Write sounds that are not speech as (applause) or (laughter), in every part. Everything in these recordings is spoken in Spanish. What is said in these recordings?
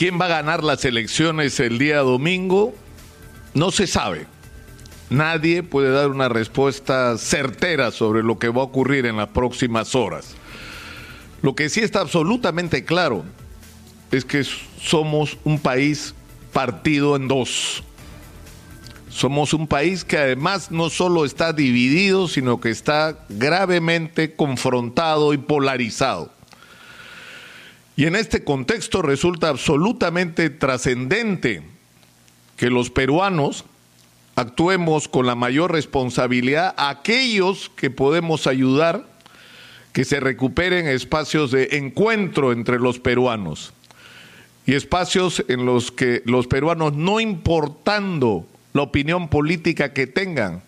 ¿Quién va a ganar las elecciones el día domingo? No se sabe. Nadie puede dar una respuesta certera sobre lo que va a ocurrir en las próximas horas. Lo que sí está absolutamente claro es que somos un país partido en dos. Somos un país que además no solo está dividido, sino que está gravemente confrontado y polarizado. Y en este contexto resulta absolutamente trascendente que los peruanos actuemos con la mayor responsabilidad a aquellos que podemos ayudar que se recuperen espacios de encuentro entre los peruanos y espacios en los que los peruanos, no importando la opinión política que tengan,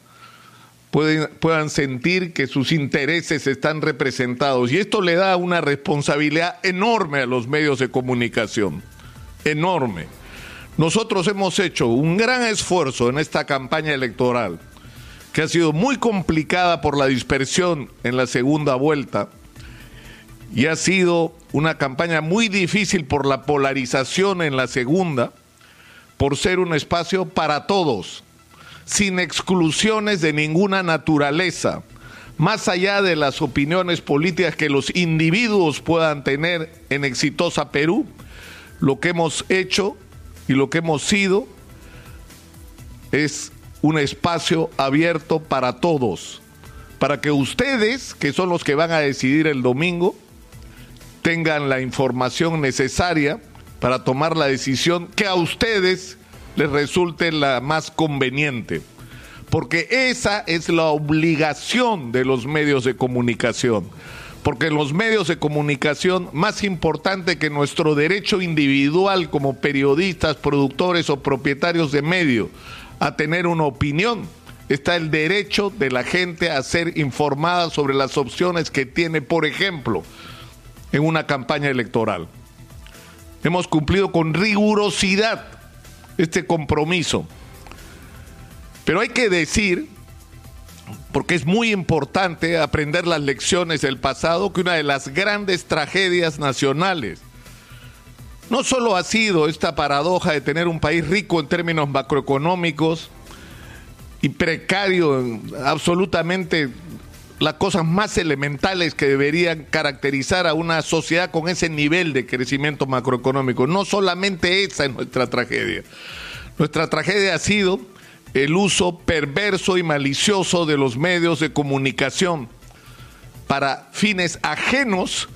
puedan sentir que sus intereses están representados. Y esto le da una responsabilidad enorme a los medios de comunicación, enorme. Nosotros hemos hecho un gran esfuerzo en esta campaña electoral, que ha sido muy complicada por la dispersión en la segunda vuelta, y ha sido una campaña muy difícil por la polarización en la segunda, por ser un espacio para todos, sin exclusiones de ninguna naturaleza, más allá de las opiniones políticas que los individuos puedan tener en exitosa Perú, lo que hemos hecho y lo que hemos sido es un espacio abierto para todos, para que ustedes, que son los que van a decidir el domingo, tengan la información necesaria para tomar la decisión que a ustedes les resulte la más conveniente. Porque esa es la obligación de los medios de comunicación. Porque los medios de comunicación, más importante que nuestro derecho individual como periodistas, productores o propietarios de medios a tener una opinión, está el derecho de la gente a ser informada sobre las opciones que tiene, por ejemplo, en una campaña electoral. Hemos cumplido con rigurosidad este compromiso. Pero hay que decir, porque es muy importante aprender las lecciones del pasado, que una de las grandes tragedias nacionales no solo ha sido esta paradoja de tener un país rico en términos macroeconómicos y precario en absolutamente las cosas más elementales que deberían caracterizar a una sociedad con ese nivel de crecimiento macroeconómico. No solamente esa es nuestra tragedia. Nuestra tragedia ha sido el uso perverso y malicioso de los medios de comunicación para fines ajenos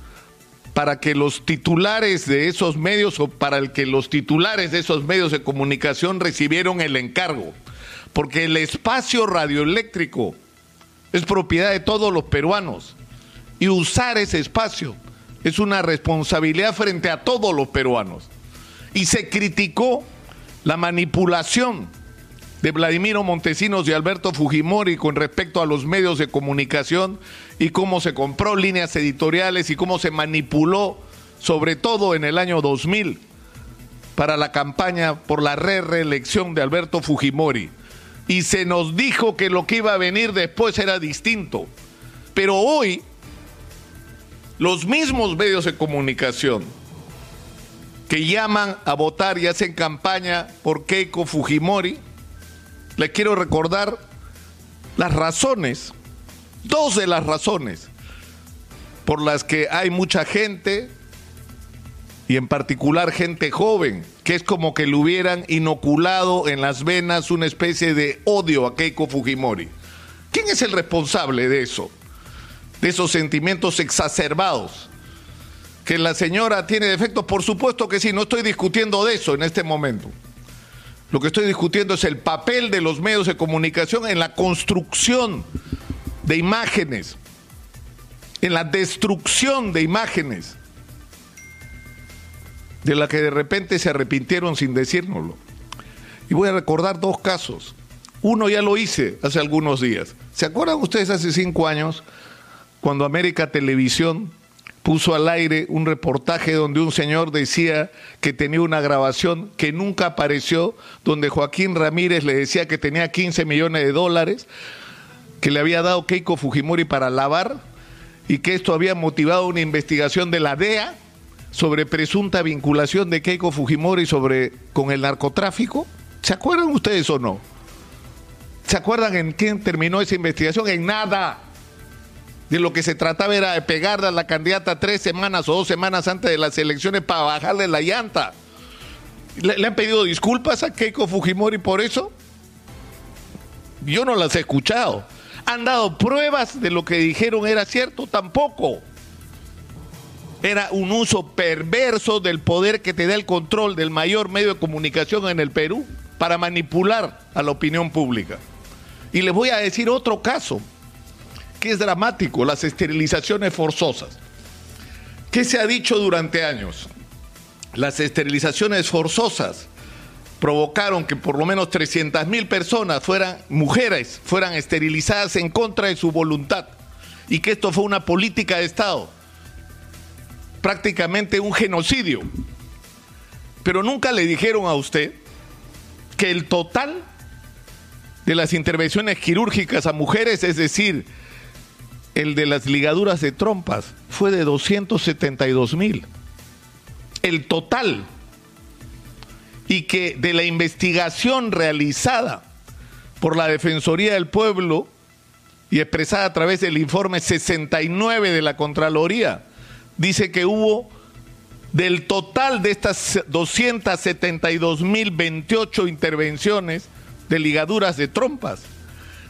para que los titulares de esos medios o para el que los titulares de esos medios de comunicación recibieron el encargo. Porque el espacio radioeléctrico es propiedad de todos los peruanos. Y usar ese espacio es una responsabilidad frente a todos los peruanos. Y se criticó la manipulación de Vladimiro Montesinos y Alberto Fujimori con respecto a los medios de comunicación y cómo se compró líneas editoriales y cómo se manipuló, sobre todo en el año 2000, para la campaña por la re-reelección de Alberto Fujimori y se nos dijo que lo que iba a venir después era distinto. Pero hoy, los mismos medios de comunicación que llaman a votar y hacen campaña por Keiko Fujimori, les quiero recordar las razones, dos de las razones por las que hay mucha gente y en particular gente joven, que es como que le hubieran inoculado en las venas una especie de odio a Keiko Fujimori. ¿Quién es el responsable de eso? De esos sentimientos exacerbados. Que la señora tiene defectos, por supuesto que sí, no estoy discutiendo de eso en este momento. Lo que estoy discutiendo es el papel de los medios de comunicación en la construcción de imágenes, en la destrucción de imágenes de la que de repente se arrepintieron sin decírnoslo. Y voy a recordar dos casos. Uno ya lo hice hace algunos días. ¿Se acuerdan ustedes hace cinco años cuando América Televisión puso al aire un reportaje donde un señor decía que tenía una grabación que nunca apareció, donde Joaquín Ramírez le decía que tenía 15 millones de dólares, que le había dado Keiko Fujimori para lavar y que esto había motivado una investigación de la DEA sobre presunta vinculación de Keiko Fujimori sobre, con el narcotráfico? ¿Se acuerdan ustedes o no? ¿Se acuerdan en quién terminó esa investigación? En nada. De lo que se trataba era de pegarle a la candidata tres semanas o dos semanas antes de las elecciones para bajarle la llanta. ¿Le, le han pedido disculpas a Keiko Fujimori por eso? Yo no las he escuchado. ¿Han dado pruebas de lo que dijeron era cierto? Tampoco. Era un uso perverso del poder que te da el control del mayor medio de comunicación en el Perú para manipular a la opinión pública. Y les voy a decir otro caso que es dramático, las esterilizaciones forzosas. ¿Qué se ha dicho durante años? Las esterilizaciones forzosas provocaron que por lo menos 300 mil personas fueran mujeres, fueran esterilizadas en contra de su voluntad y que esto fue una política de Estado, prácticamente un genocidio. Pero nunca le dijeron a usted que el total de las intervenciones quirúrgicas a mujeres, es decir, el de las ligaduras de trompas, fue de 272 mil. El total y que de la investigación realizada por la Defensoría del Pueblo y expresada a través del informe 69 de la Contraloría, dice que hubo del total de estas 272.028 intervenciones de ligaduras de trompas,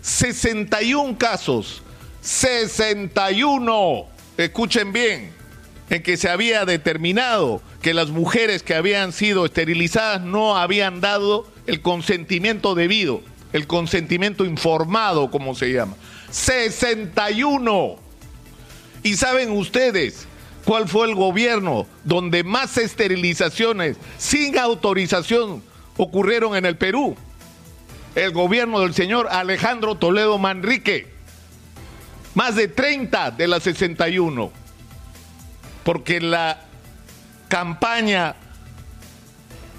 61 casos, 61, escuchen bien, en que se había determinado que las mujeres que habían sido esterilizadas no habían dado el consentimiento debido, el consentimiento informado, como se llama. 61. ¿Y saben ustedes cuál fue el gobierno donde más esterilizaciones sin autorización ocurrieron en el Perú? El gobierno del señor Alejandro Toledo Manrique. Más de 30 de las 61 porque la campaña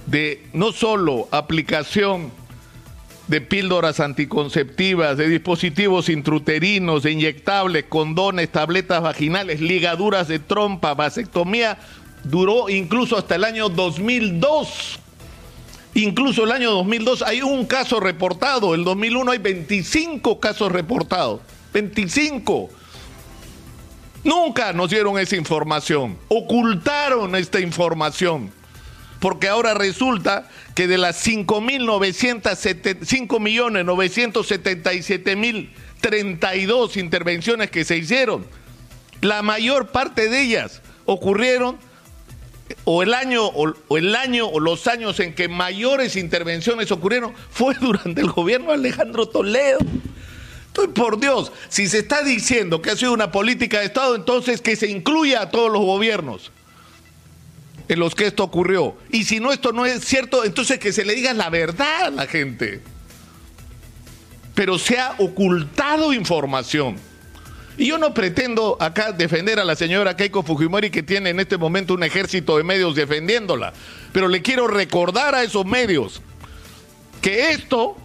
de no solo aplicación de píldoras anticonceptivas, de dispositivos intruterinos, de inyectables, condones, tabletas vaginales, ligaduras de trompa, vasectomía, duró incluso hasta el año 2002. Incluso el año 2002 hay un caso reportado, el 2001 hay 25 casos reportados. 25. Nunca nos dieron esa información, ocultaron esta información, porque ahora resulta que de las 5.977.032 intervenciones que se hicieron, la mayor parte de ellas ocurrieron o el año o, el año o los años en que mayores intervenciones ocurrieron fue (laughs) durante el gobierno de Alejandro Toledo. Por Dios, si se está diciendo que ha sido una política de Estado, entonces que se incluya a todos los gobiernos en los que esto ocurrió. Y si no, esto no es cierto, entonces que se le diga la verdad a la gente. Pero se ha ocultado información. Y yo no pretendo acá defender a la señora Keiko Fujimori que tiene en este momento un ejército de medios defendiéndola. Pero le quiero recordar a esos medios que esto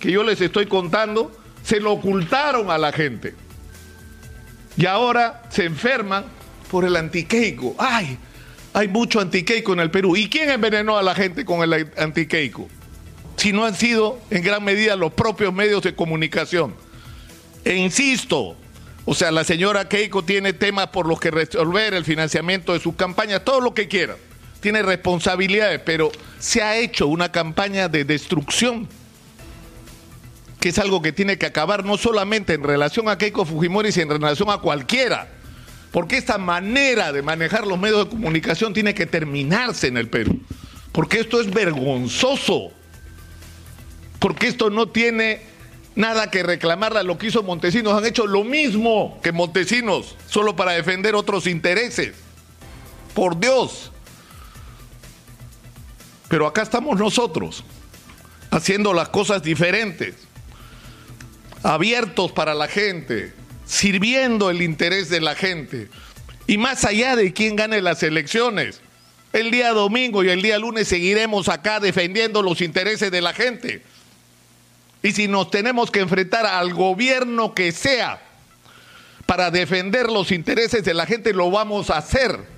que yo les estoy contando se lo ocultaron a la gente. Y ahora se enferman por el antiqueico. ¡Ay! Hay mucho antiqueico en el Perú. ¿Y quién envenenó a la gente con el antiqueico? Si no han sido en gran medida los propios medios de comunicación. E insisto, o sea, la señora Keiko tiene temas por los que resolver, el financiamiento de sus campañas, todo lo que quiera. Tiene responsabilidades, pero se ha hecho una campaña de destrucción que es algo que tiene que acabar no solamente en relación a Keiko Fujimori, sino en relación a cualquiera. Porque esta manera de manejar los medios de comunicación tiene que terminarse en el Perú. Porque esto es vergonzoso. Porque esto no tiene nada que reclamarle a lo que hizo Montesinos. Han hecho lo mismo que Montesinos, solo para defender otros intereses. Por Dios. Pero acá estamos nosotros, haciendo las cosas diferentes abiertos para la gente, sirviendo el interés de la gente. Y más allá de quién gane las elecciones, el día domingo y el día lunes seguiremos acá defendiendo los intereses de la gente. Y si nos tenemos que enfrentar al gobierno que sea para defender los intereses de la gente, lo vamos a hacer.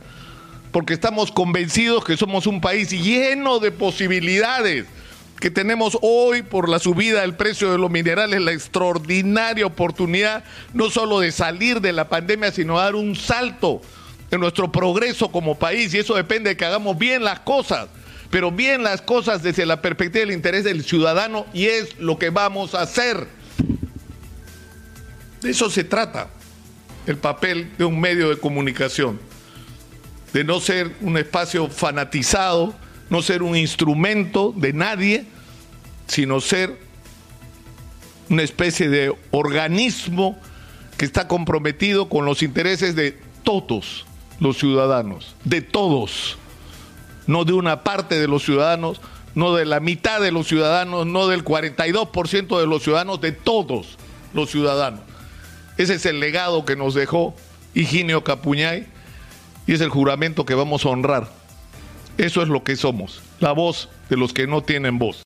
porque estamos convencidos que somos un país lleno de posibilidades, que tenemos hoy por la subida del precio de los minerales la extraordinaria oportunidad no solo de salir de la pandemia, sino dar un salto en nuestro progreso como país y eso depende de que hagamos bien las cosas, pero bien las cosas desde la perspectiva del interés del ciudadano y es lo que vamos a hacer. De eso se trata el papel de un medio de comunicación, de no ser un espacio fanatizado, no ser un instrumento de nadie, sino ser una especie de organismo que está comprometido con los intereses de todos los ciudadanos, de todos, no de una parte de los ciudadanos, no de la mitad de los ciudadanos, no del 42% de los ciudadanos, de todos los ciudadanos. Ese es el legado que nos dejó Higinio Capuñay y es el juramento que vamos a honrar. Eso es lo que somos, la voz de los que no tienen voz.